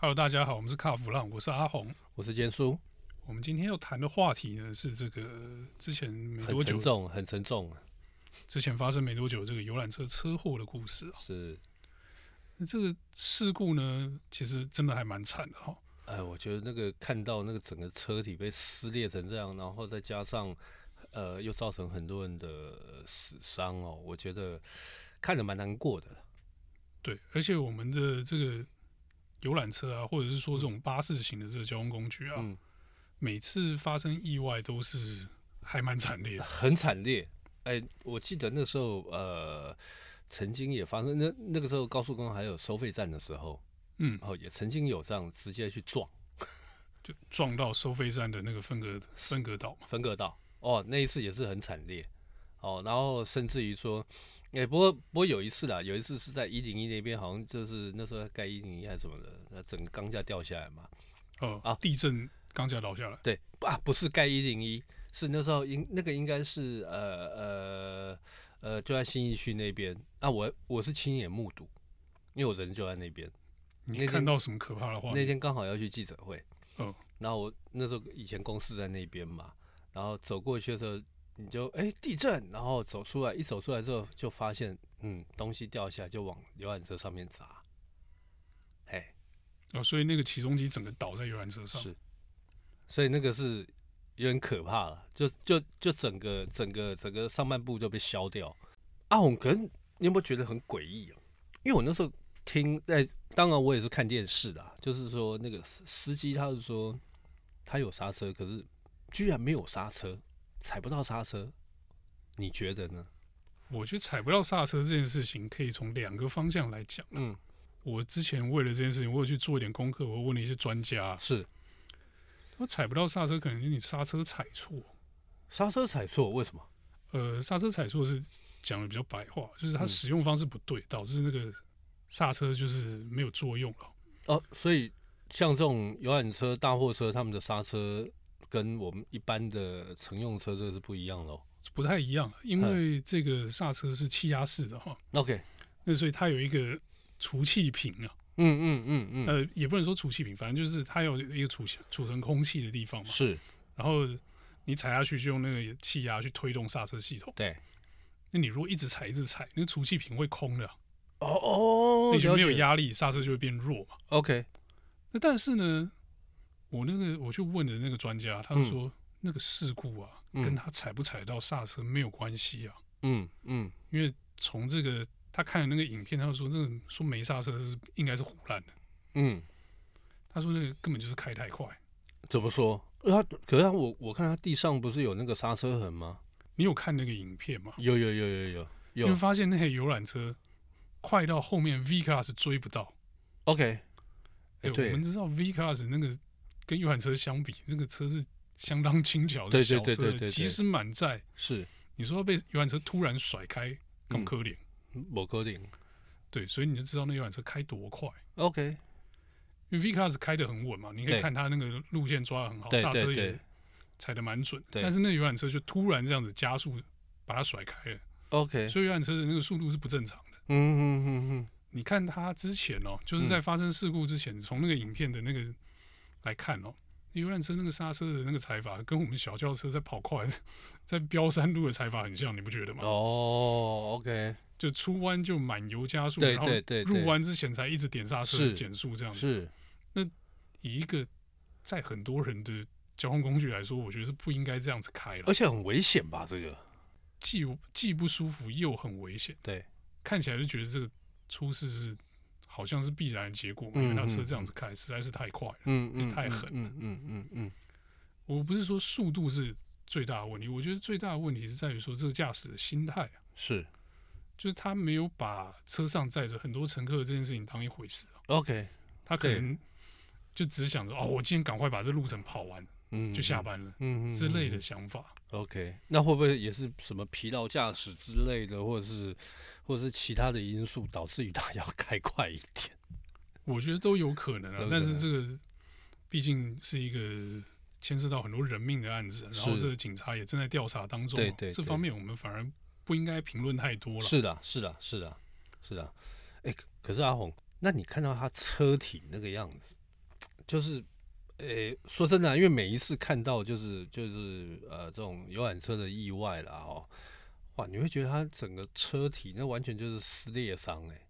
Hello，大家好，我们是卡弗浪，我是阿红，我是坚叔。我们今天要谈的话题呢是这个之前没多久，很沉重，很沉重。之前发生没多久这个游览车车祸的故事啊，是。那这个事故呢，其实真的还蛮惨的哈。哎，我觉得那个看到那个整个车体被撕裂成这样，然后再加上呃又造成很多人的死伤哦，我觉得看着蛮难过的。对，而且我们的这个。游览车啊，或者是说这种巴士型的这个交通工具啊，嗯、每次发生意外都是还蛮惨烈的，很惨烈。哎、欸，我记得那时候呃，曾经也发生那那个时候高速公路还有收费站的时候，嗯，哦，也曾经有这样直接去撞，就撞到收费站的那个分隔分隔岛，分隔岛。哦，那一次也是很惨烈。哦，然后甚至于说。哎、欸，不过不过有一次啦，有一次是在一零一那边，好像就是那时候盖一零一还是什么的，那整个钢架掉下来嘛。哦啊，地震钢架倒下来。对啊，不是盖一零一，是那时候应那个应该是呃呃呃就在新义区那边。啊，我我是亲眼目睹，因为我人就在那边。你看到什么可怕的话？那天刚好要去记者会。嗯。然后我那时候以前公司在那边嘛，然后走过去的时候。你就哎、欸、地震，然后走出来，一走出来之后就发现，嗯，东西掉下来就往游览车上面砸，哎，哦，所以那个起重机整个倒在游览车上，是，所以那个是有点可怕了，就就就整个整个整个上半部就被削掉。阿红，可是你有没有觉得很诡异啊？因为我那时候听，在，当然我也是看电视的，就是说那个司机他是说他有刹车，可是居然没有刹车。踩不到刹车，你觉得呢？我觉得踩不到刹车这件事情可以从两个方向来讲。嗯，我之前为了这件事情，我有去做一点功课，我问了一些专家。是，他踩不到刹车，可能是你刹车踩错。刹车踩错，为什么？呃，刹车踩错是讲的比较白话，就是它使用方式不对，嗯、导致那个刹车就是没有作用了。哦，所以像这种游览车、大货车，他们的刹车。跟我们一般的乘用车这是不一样的哦，不太一样，因为这个刹车是气压式的哈。OK，那所以它有一个除气瓶啊。嗯嗯嗯嗯。呃，也不能说除气瓶，反正就是它有一个储储存空气的地方嘛。是。然后你踩下去就用那个气压去推动刹车系统。对。那你如果一直踩一直踩，那个除气瓶会空的。哦哦。那就没有压力，刹车就会变弱嘛。OK。那但是呢？我那个我去问的那个专家，他就说、嗯、那个事故啊，嗯、跟他踩不踩到刹车没有关系啊。嗯嗯，因为从这个他看的那个影片，他就说那个说没刹车是应该是胡乱的。嗯，他说那个根本就是开太快。怎么说？他可是他我我看他地上不是有那个刹车痕吗？你有看那个影片吗？有有有有有有。你会发现那台游览车快到后面 V Class 追不到。OK，哎、欸，我们知道 V Class 那个。跟游览车相比，这个车是相当轻巧的小车，即使满载，是你说被游览车突然甩开，更可怜，不可怜。对，所以你就知道那游览车开多快。OK，因为 V Class 开的很稳嘛，你可以看它那个路线抓的很好，刹车也踩的蛮准。但是那游览车就突然这样子加速把它甩开了。OK，所以游览车的那个速度是不正常的。嗯嗯嗯嗯，你看它之前哦，就是在发生事故之前，从那个影片的那个。来看哦，游览车那个刹车的那个踩法，跟我们小轿车在跑快、在飙山路的踩法很像，你不觉得吗？哦，OK，就出弯就满油加速，对对对，然后入弯之前才一直点刹车减速这样子。是，那以一个在很多人的交通工具来说，我觉得是不应该这样子开了，而且很危险吧？这个既既不舒服又很危险。对，看起来就觉得这个出事是。好像是必然的结果嘛，因为他车这样子开实在是太快了，嗯嗯，也太狠了，嗯嗯嗯嗯。我不是说速度是最大的问题，我觉得最大的问题是在于说这个驾驶的心态啊，是，就是他没有把车上载着很多乘客这件事情当一回事啊。OK，他可能就只想着哦，我今天赶快把这路程跑完，嗯，就下班了，嗯之类的想法。OK，那会不会也是什么疲劳驾驶之类的，或者是或者是其他的因素导致于他 要开快一点？我觉得都有可能啊。但是这个毕竟是一个牵涉到很多人命的案子，然后这个警察也正在调查当中。对对，这方面我们反而不应该评论太多了。是的，是的，是的，是的。哎，可是阿红，那你看到他车体那个样子，就是，呃、欸，说真的、啊，因为每一次看到就是就是呃这种游览车的意外了哦，哇，你会觉得它整个车体那完全就是撕裂伤哎，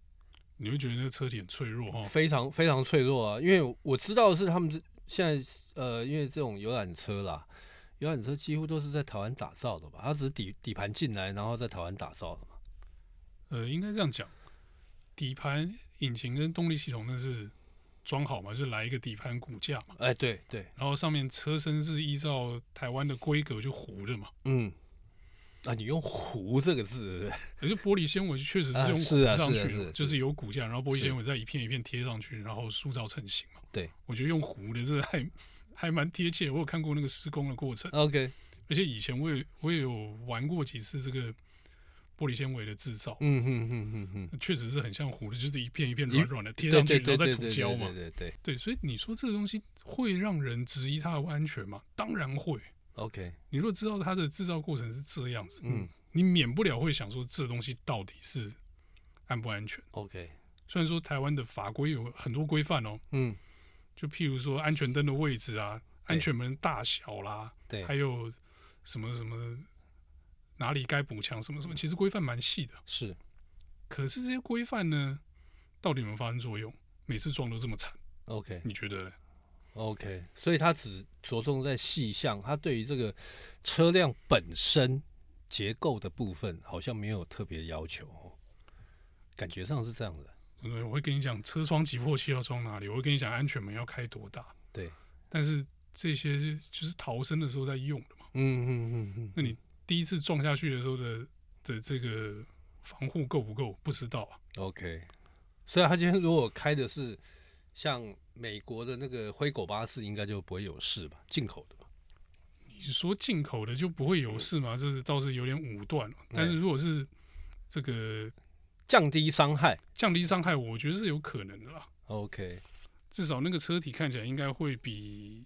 你会觉得那个车体很脆弱哈、哦，非常非常脆弱啊，因为我知道的是他们现在呃，因为这种游览车啦，游览车几乎都是在台湾打造的吧，它只是底底盘进来，然后在台湾打造的嘛，呃，应该这样讲，底盘、引擎跟动力系统那是。装好嘛，就来一个底盘骨架嘛。哎、欸，对对。然后上面车身是依照台湾的规格就糊的嘛。嗯。啊，你用“糊”这个字，可是玻璃纤维确实是用糊上去的，就是有骨架，然后玻璃纤维再一片一片贴上去，然后塑造成型嘛。对，我觉得用糊的这个还还蛮贴切。我有看过那个施工的过程。OK。而且以前我也我也有玩过几次这个。玻璃纤维的制造，嗯哼哼哼哼，确实是很像糊的，就是一片一片软软的贴上去，然后再涂胶嘛。对对对，对，所以你说这个东西会让人质疑它的安全吗？当然会。OK，你如果知道它的制造过程是这样子，嗯，你免不了会想说这东西到底是安不安全？OK，虽然说台湾的法规有很多规范哦，嗯，就譬如说安全灯的位置啊，安全门大小啦，对，还有什么什么。哪里该补强什么什么，其实规范蛮细的。是，可是这些规范呢，到底有没有发生作用？每次撞都这么惨。OK，你觉得呢？OK，所以它只着重在细项，它对于这个车辆本身结构的部分，好像没有特别要求。感觉上是这样的。我会跟你讲车窗击破器要装哪里，我会跟你讲安全门要开多大。对，但是这些就是逃生的时候在用的嘛。嗯嗯嗯嗯，那你。第一次撞下去的时候的的这个防护够不够？不知道啊。OK，所以他今天如果开的是像美国的那个灰狗巴士，应该就不会有事吧？进口的吧？你说进口的就不会有事吗？这是倒是有点武断。但是如果是这个降低伤害，降低伤害，我觉得是有可能的啦。OK，至少那个车体看起来应该会比。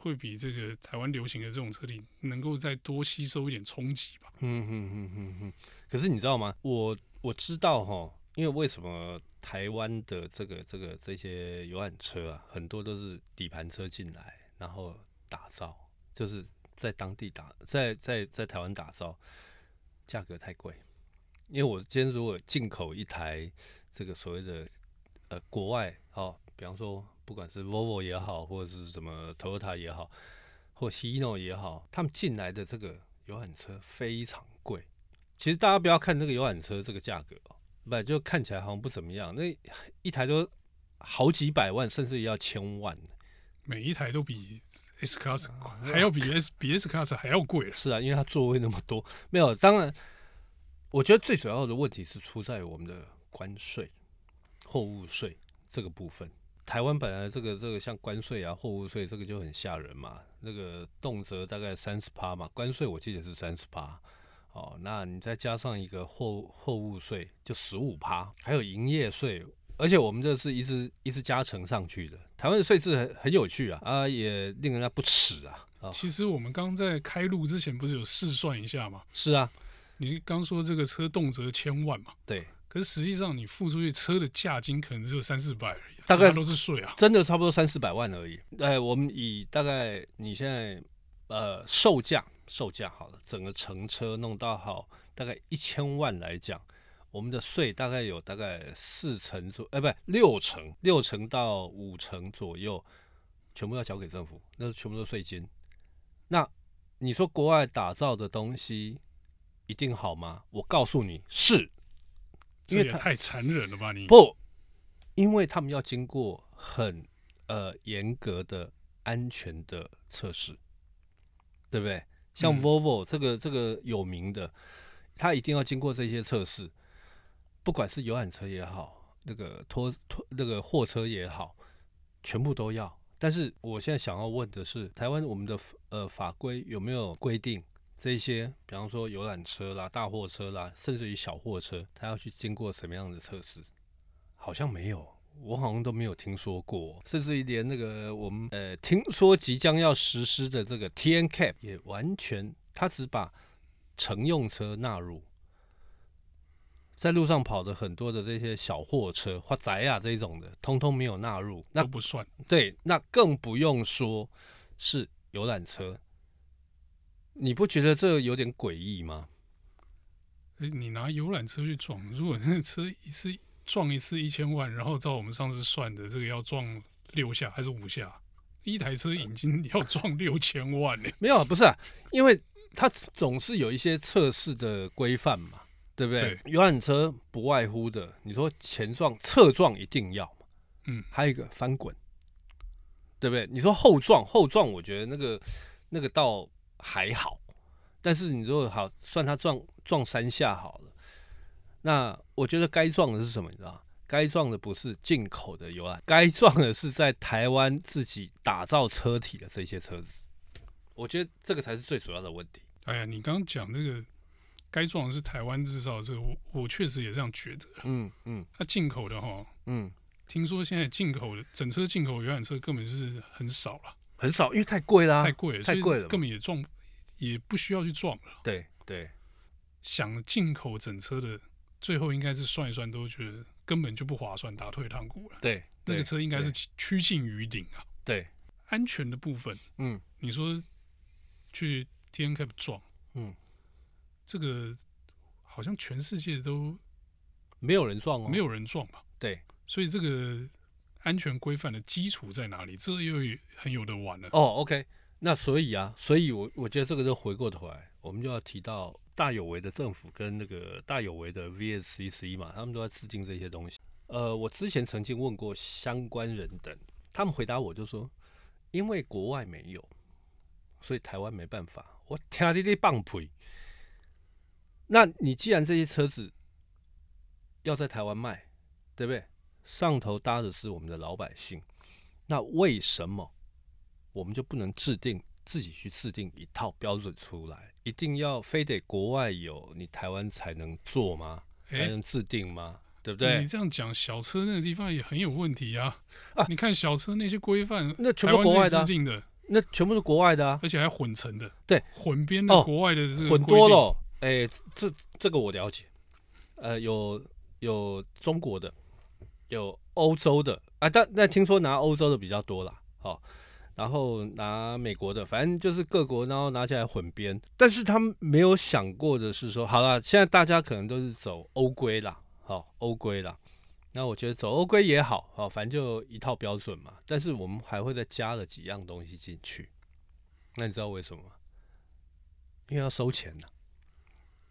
会比这个台湾流行的这种车体能够再多吸收一点冲击吧。嗯嗯嗯嗯嗯。可是你知道吗？我我知道哈，因为为什么台湾的这个这个这些游览车啊，很多都是底盘车进来，然后打造，就是在当地打，在在在台湾打造，价格太贵。因为我今天如果进口一台这个所谓的呃国外哦，比方说。不管是 Volvo 也好，或者是什么 Toyota 也好，或 Hino 也好，他们进来的这个游览车非常贵。其实大家不要看这个游览车这个价格哦，不就看起来好像不怎么样，那一台都好几百万，甚至也要千万。每一台都比 S Class 还要比 S 比 S Class 还要贵。是啊，因为它座位那么多。没有，当然，我觉得最主要的问题是出在我们的关税、货物税这个部分。台湾本来这个这个像关税啊、货物税这个就很吓人嘛，那个动辄大概三十趴嘛，关税我记得是三十趴，哦，那你再加上一个货货物税就十五趴，还有营业税，而且我们这是一直一直加成上去的。台湾的税制很很有趣啊，啊也令人家不齿啊。哦、其实我们刚在开路之前不是有试算一下吗？是啊，你刚说这个车动辄千万嘛？对。可是实际上，你付出去车的价金可能只有三四百而已，大概都是税啊，真的差不多三四百万而已。哎，我们以大概你现在呃售价售价好了，整个乘车弄到好大概一千万来讲，我们的税大概有大概四成左，哎，不，六成，六成到五成左右，全部要交给政府，那全部都税金。那你说国外打造的东西一定好吗？我告诉你是。这也太残忍了吧你！你不，因为他们要经过很呃严格的安全的测试，对不对？像 Volvo 这个这个有名的，它一定要经过这些测试，不管是游览车也好，那个拖拖那个货车也好，全部都要。但是我现在想要问的是，台湾我们的呃法规有没有规定？这些，比方说游览车啦、大货车啦，甚至于小货车，它要去经过什么样的测试？好像没有，我好像都没有听说过。甚至于连那个我们呃听说即将要实施的这个 TNCAP 也完全，它只把乘用车纳入，在路上跑的很多的这些小货车或宅啊这种的，通通没有纳入，那不算。对，那更不用说是游览车。你不觉得这有点诡异吗？哎，你拿游览车去撞，如果那个车一次撞一次一千万，然后照我们上次算的，这个要撞六下还是五下？一台车已经 要撞六千万呢？没有，不是啊，因为它总是有一些测试的规范嘛。对不对？游览车不外乎的，你说前撞、侧撞一定要嘛？嗯，还有一个翻滚，对不对？你说后撞、后撞，我觉得那个那个倒还好。但是你如果好，算他撞撞三下好了。那我觉得该撞的是什么？你知道？该撞的不是进口的游览，该撞的是在台湾自己打造车体的这些车子。我觉得这个才是最主要的问题。哎呀，你刚刚讲那个。该撞的是台湾制造，这个我我确实也这样觉得。嗯嗯，那进口的哈，嗯，听说现在进口的整车进口游览车根本就是很少了，很少，因为太贵啦，太贵了，太贵了，根本也撞，也不需要去撞了。对对，想进口整车的，最后应该是算一算都觉得根本就不划算，打退堂鼓了。对，那个车应该是趋近于顶啊。对，安全的部分，嗯，你说去 TNCAP 撞，嗯。这个好像全世界都没有人撞哦，没有人撞吧？对，所以这个安全规范的基础在哪里？这又很有得玩了。哦，OK，那所以啊，所以我我觉得这个就回过头来，我们就要提到大有为的政府跟那个大有为的 VSCC 嘛，他们都在制定这些东西。呃，我之前曾经问过相关人等，他们回答我就说，因为国外没有，所以台湾没办法。我听你的放屁。那你既然这些车子要在台湾卖，对不对？上头搭的是我们的老百姓，那为什么我们就不能制定自己去制定一套标准出来？一定要非得国外有，你台湾才能做吗？才能制定吗？欸、对不对？你这样讲，小车那个地方也很有问题啊！啊，你看小车那些规范，那全部国外制定的，那全部是国外的啊，而且还混成的，对，混编的国外的这个、哦、混多了。哎，这这个我了解，呃，有有中国的，有欧洲的，啊，但但听说拿欧洲的比较多啦，好、哦，然后拿美国的，反正就是各国，然后拿起来混编。但是他们没有想过的是说，好了，现在大家可能都是走欧规啦，好、哦，欧规啦。那我觉得走欧规也好，好、哦，反正就一套标准嘛。但是我们还会再加了几样东西进去，那你知道为什么吗？因为要收钱呢。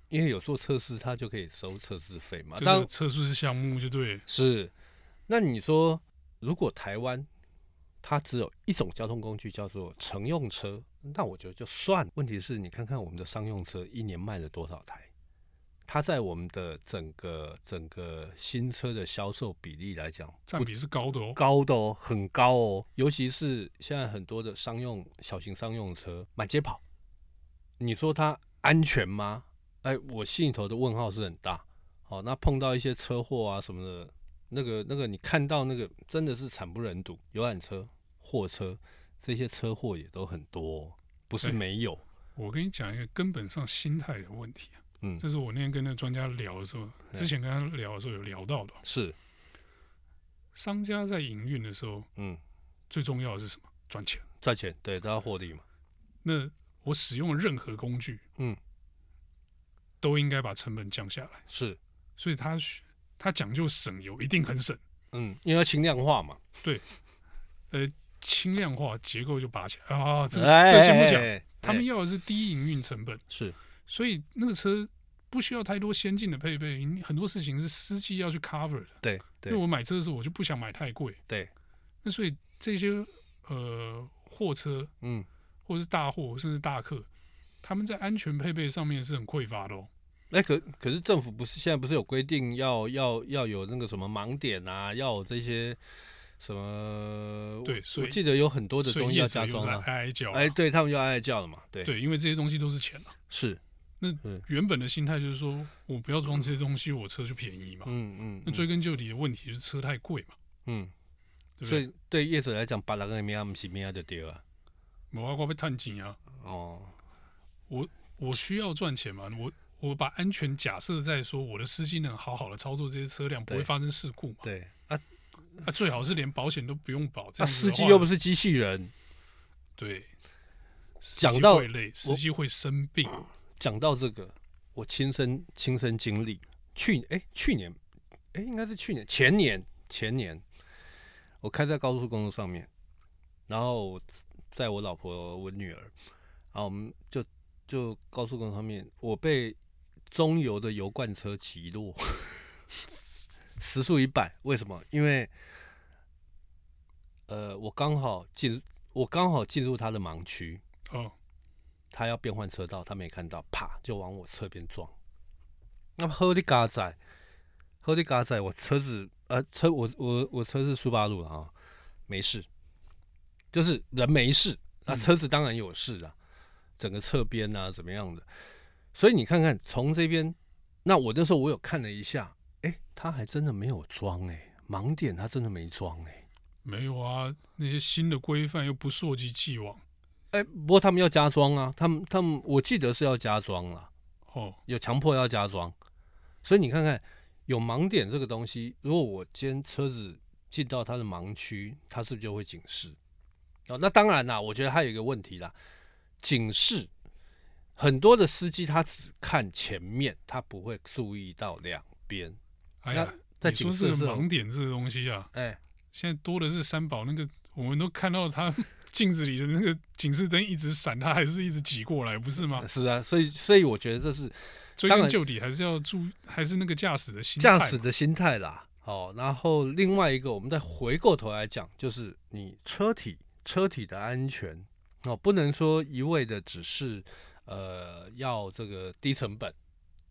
因为有做测试，他就可以收测试费嘛。当测试项目就对。是，那你说，如果台湾它只有一种交通工具叫做乘用车，那我觉得就算。问题是你看看我们的商用车一年卖了多少台？它在我们的整个整个新车的销售比例来讲，占比是高的哦，高的哦，很高哦。尤其是现在很多的商用小型商用车满街跑，你说它安全吗？哎，我心里头的问号是很大。好，那碰到一些车祸啊什么的，那个那个，你看到那个真的是惨不忍睹。游览车、货车这些车祸也都很多，不是没有。我跟你讲一个根本上心态的问题啊，嗯，这是我那天跟那个专家聊的时候，之前跟他聊的时候有聊到的。是，商家在营运的时候，嗯，最重要的是什么？赚钱，赚钱，对，都要获利嘛。那我使用任何工具，嗯。都应该把成本降下来，是，所以他他讲究省油，一定很省，嗯，因为要轻量化嘛，对，呃，轻量化结构就拔起来。啊，这这先不讲，他们要的是低营运成本，是，所以那个车不需要太多先进的配备，很多事情是司机要去 cover 的，对，因为我买车的时候我就不想买太贵，对，那所以这些呃货车，嗯，或者是大货甚至大客。他们在安全配备上面是很匮乏的哦。哎，可可是政府不是现在不是有规定要要要有那个什么盲点啊，要有这些什么？对，所以我记得有很多的东西要加装啊。哀哀叫，哎，对他们要哀哀叫了嘛？对对，因为这些东西都是钱啊。是，那原本的心态就是说我不要装这些东西，我车就便宜嘛。嗯嗯。那追根究底的问题是车太贵嘛。嗯。所以对业者来讲，把那个命不是命就对了。我我被探钱啊。哦。我我需要赚钱嘛？我我把安全假设在说我的司机能好好的操作这些车辆，不会发生事故嘛？对啊，啊，最好是连保险都不用保。那、啊、司机又不是机器人。对，讲到累，司机会生病。讲到这个，我亲身亲身经历。去哎、欸，去年哎、欸，应该是去年前年前年，我开在高速公路上面，然后在我老婆我女儿，然后我们就就高速公路上面，我被中油的油罐车起落，时速一百。为什么？因为呃，我刚好进，我刚好进入他的盲区哦，他要变换车道，他没看到，啪就往我侧边撞。那喝的嘎仔，喝的嘎仔，我车子呃车我我我车是苏八路的啊，没事，就是人没事，那车子当然有事啊，整个侧边啊怎么样的，所以你看看从这边，那我那时候我有看了一下，哎、欸，他还真的没有装哎、欸，盲点他真的没装哎、欸，没有啊，那些新的规范又不溯及既往，哎、欸，不过他们要加装啊，他们他们我记得是要加装了，哦，有强迫要加装。所以你看看，有盲点这个东西，如果我今天车子进到它的盲区，它是不是就会警示？哦，那当然啦，我觉得还有一个问题啦，警示很多的司机他只看前面，他不会注意到两边。哎呀，在警示的时候，盲点这个东西啊，哎，现在多的是三宝那个，我们都看到他镜子里的那个警示灯一直闪，他还是一直挤过来，不是吗？是啊，所以所以我觉得这是。追根究底还是要注，还是那个驾驶的心驾驶的心态啦。哦，然后另外一个，我们再回过头来讲，就是你车体车体的安全哦，不能说一味的只是呃要这个低成本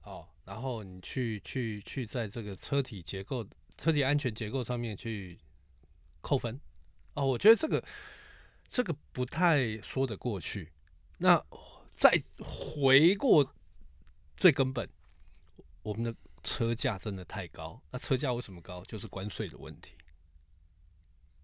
哦，然后你去去去在这个车体结构、车体安全结构上面去扣分哦，我觉得这个这个不太说得过去。那再回过。最根本，我们的车价真的太高。那车价为什么高？就是关税的问题，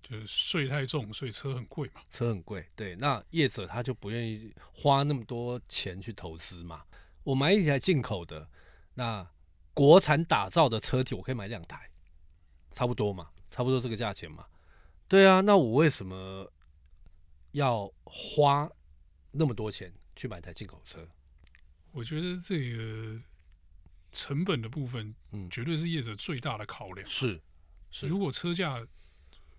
就是税太重，所以车很贵嘛。车很贵，对。那业者他就不愿意花那么多钱去投资嘛。我买一台进口的，那国产打造的车体，我可以买两台，差不多嘛，差不多这个价钱嘛。对啊，那我为什么要花那么多钱去买台进口车？我觉得这个成本的部分，嗯，绝对是业者最大的考量。是，是。如果车价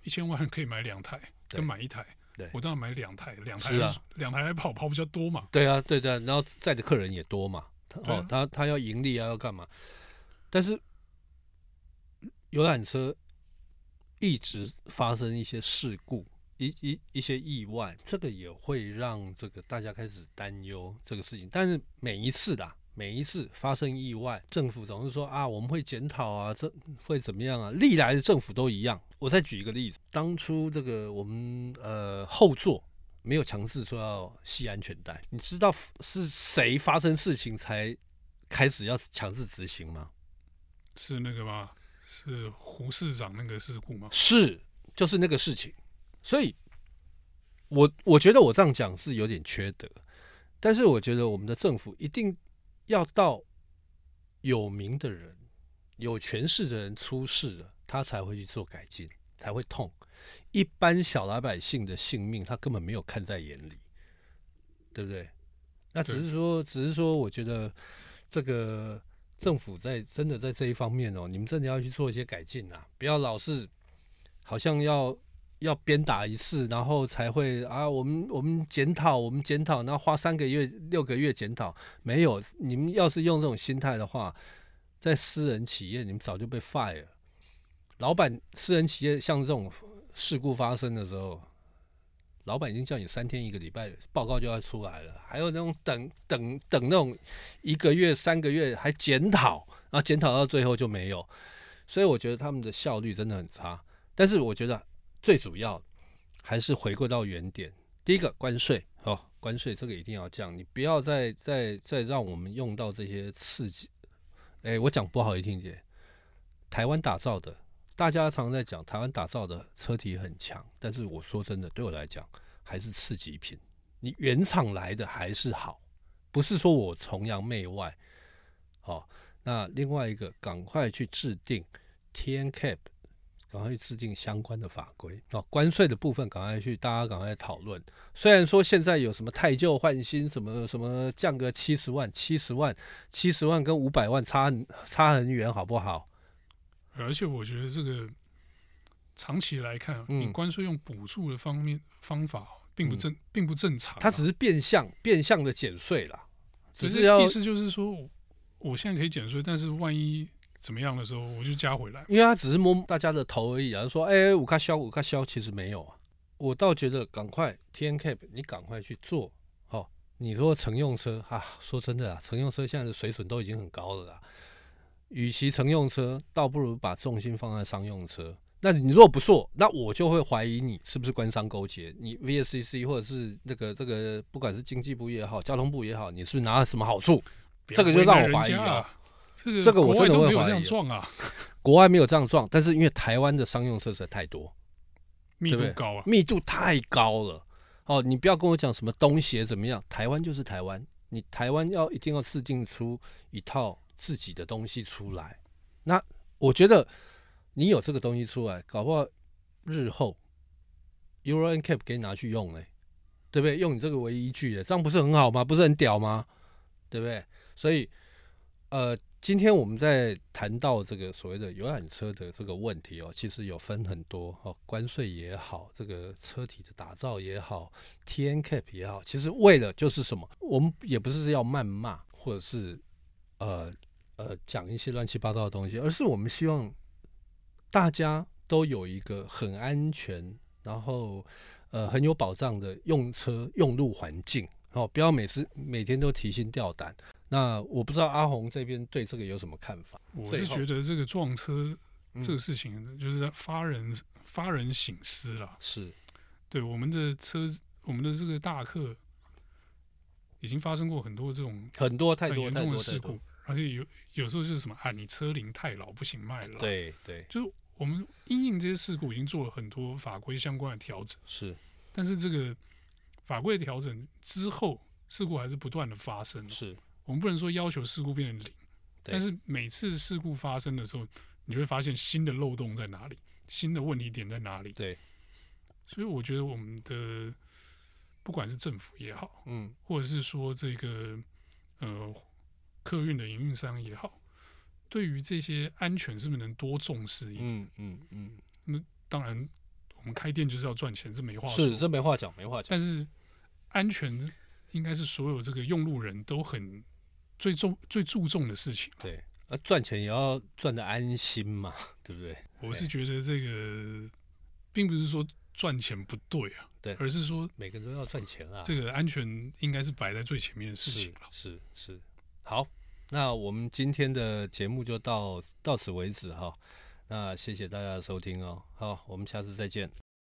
一千万可以买两台，跟买一台，对，我当然买两台，两台，两台来跑跑比较多嘛。对啊，对对，然后载的客人也多嘛。哦，他他要盈利啊，要干嘛？但是游览车一直发生一些事故。一一一些意外，这个也会让这个大家开始担忧这个事情。但是每一次的每一次发生意外，政府总是说啊，我们会检讨啊，这会怎么样啊？历来的政府都一样。我再举一个例子，当初这个我们呃后座没有强制说要系安全带，你知道是谁发生事情才开始要强制执行吗？是那个吗？是胡市长那个事故吗？是，就是那个事情。所以，我我觉得我这样讲是有点缺德，但是我觉得我们的政府一定要到有名的人、有权势的人出事了，他才会去做改进，才会痛。一般小老百姓的性命，他根本没有看在眼里，对不对？那只是说，只是说，我觉得这个政府在真的在这一方面哦，你们真的要去做一些改进啊，不要老是好像要。要鞭打一次，然后才会啊，我们我们检讨，我们检讨，然后花三个月、六个月检讨，没有。你们要是用这种心态的话，在私人企业，你们早就被 fire。老板，私人企业像这种事故发生的时候，老板已经叫你三天一个礼拜报告就要出来了，还有那种等等等那种一个月、三个月还检讨，然后检讨到最后就没有。所以我觉得他们的效率真的很差。但是我觉得。最主要还是回归到原点。第一个关税哦，关税这个一定要降，你不要再再再让我们用到这些刺激。哎，我讲不好听点，台湾打造的，大家常常在讲台湾打造的车体很强，但是我说真的，对我来讲还是次级品。你原厂来的还是好，不是说我崇洋媚外，好，那另外一个，赶快去制定 TNCAP，赶快去制定相关的法规。哦，关税的部分，赶快去，大家赶快讨论。虽然说现在有什么太旧换新，什么什么降个七十万、七十万、七十万跟五百万差差很远，好不好？而且我觉得这个长期来看，嗯、你关税用补助的方面方法并不正，嗯、并不正常。它只是变相变相的减税啦，只是要意思就是说，我现在可以减税，但是万一怎么样的时候，我就加回来。因为他只是摸大家的头而已啊，说哎，五卡销五卡销，其实没有啊。我倒觉得赶快 TNCAP，你赶快去做。好、哦，你说乘用车啊，说真的啊，乘用车现在的水准都已经很高了啦。与其乘用车，倒不如把重心放在商用车。那你如果不做，那我就会怀疑你是不是官商勾结。你 VSCC 或者是那个这个，不管是经济部也好，交通部也好，你是不是拿了什么好处？这个就让我怀疑啊。这个我真的会怀疑啊。国外没有这样撞，但是因为台湾的商用车实在太多，密度高啊，密度太高了。哦，你不要跟我讲什么东协怎么样，台湾就是台湾，你台湾要一定要制定出一套。自己的东西出来，那我觉得你有这个东西出来，搞不好日后 Euro NCAP 可以拿去用嘞，对不对？用你这个为依据的，这样不是很好吗？不是很屌吗？对不对？所以，呃，今天我们在谈到这个所谓的游览车的这个问题哦，其实有分很多哦，关税也好，这个车体的打造也好，TNCAP 也好，其实为了就是什么？我们也不是要谩骂，或者是呃。呃，讲一些乱七八糟的东西，而是我们希望大家都有一个很安全，然后呃很有保障的用车用路环境，哦，不要每次每天都提心吊胆。那我不知道阿红这边对这个有什么看法？我是觉得这个撞车这个事情，就是在发人、嗯、发人省思了。是，对我们的车，我们的这个大客已经发生过很多这种很多太多严重的事故。而且有有时候就是什么啊，你车龄太老不行卖了。对对，就是我们因应这些事故已经做了很多法规相关的调整。是，但是这个法规的调整之后，事故还是不断的发生。是，我们不能说要求事故变成零，但是每次事故发生的时候，你会发现新的漏洞在哪里，新的问题点在哪里。对，所以我觉得我们的不管是政府也好，嗯，或者是说这个呃。客运的营运商也好，对于这些安全是不是能多重视一点？嗯嗯嗯。那当然，我们开店就是要赚钱，这没话说。是，这没话讲，没话讲。但是安全应该是所有这个用路人都很最重、最注重的事情。对，那赚钱也要赚得安心嘛，对不对？我是觉得这个并不是说赚钱不对啊，对，而是说每个人都要赚钱啊。这个安全应该是摆在最前面的事情了。是是。是好，那我们今天的节目就到到此为止哈。那谢谢大家的收听哦。好，我们下次再见。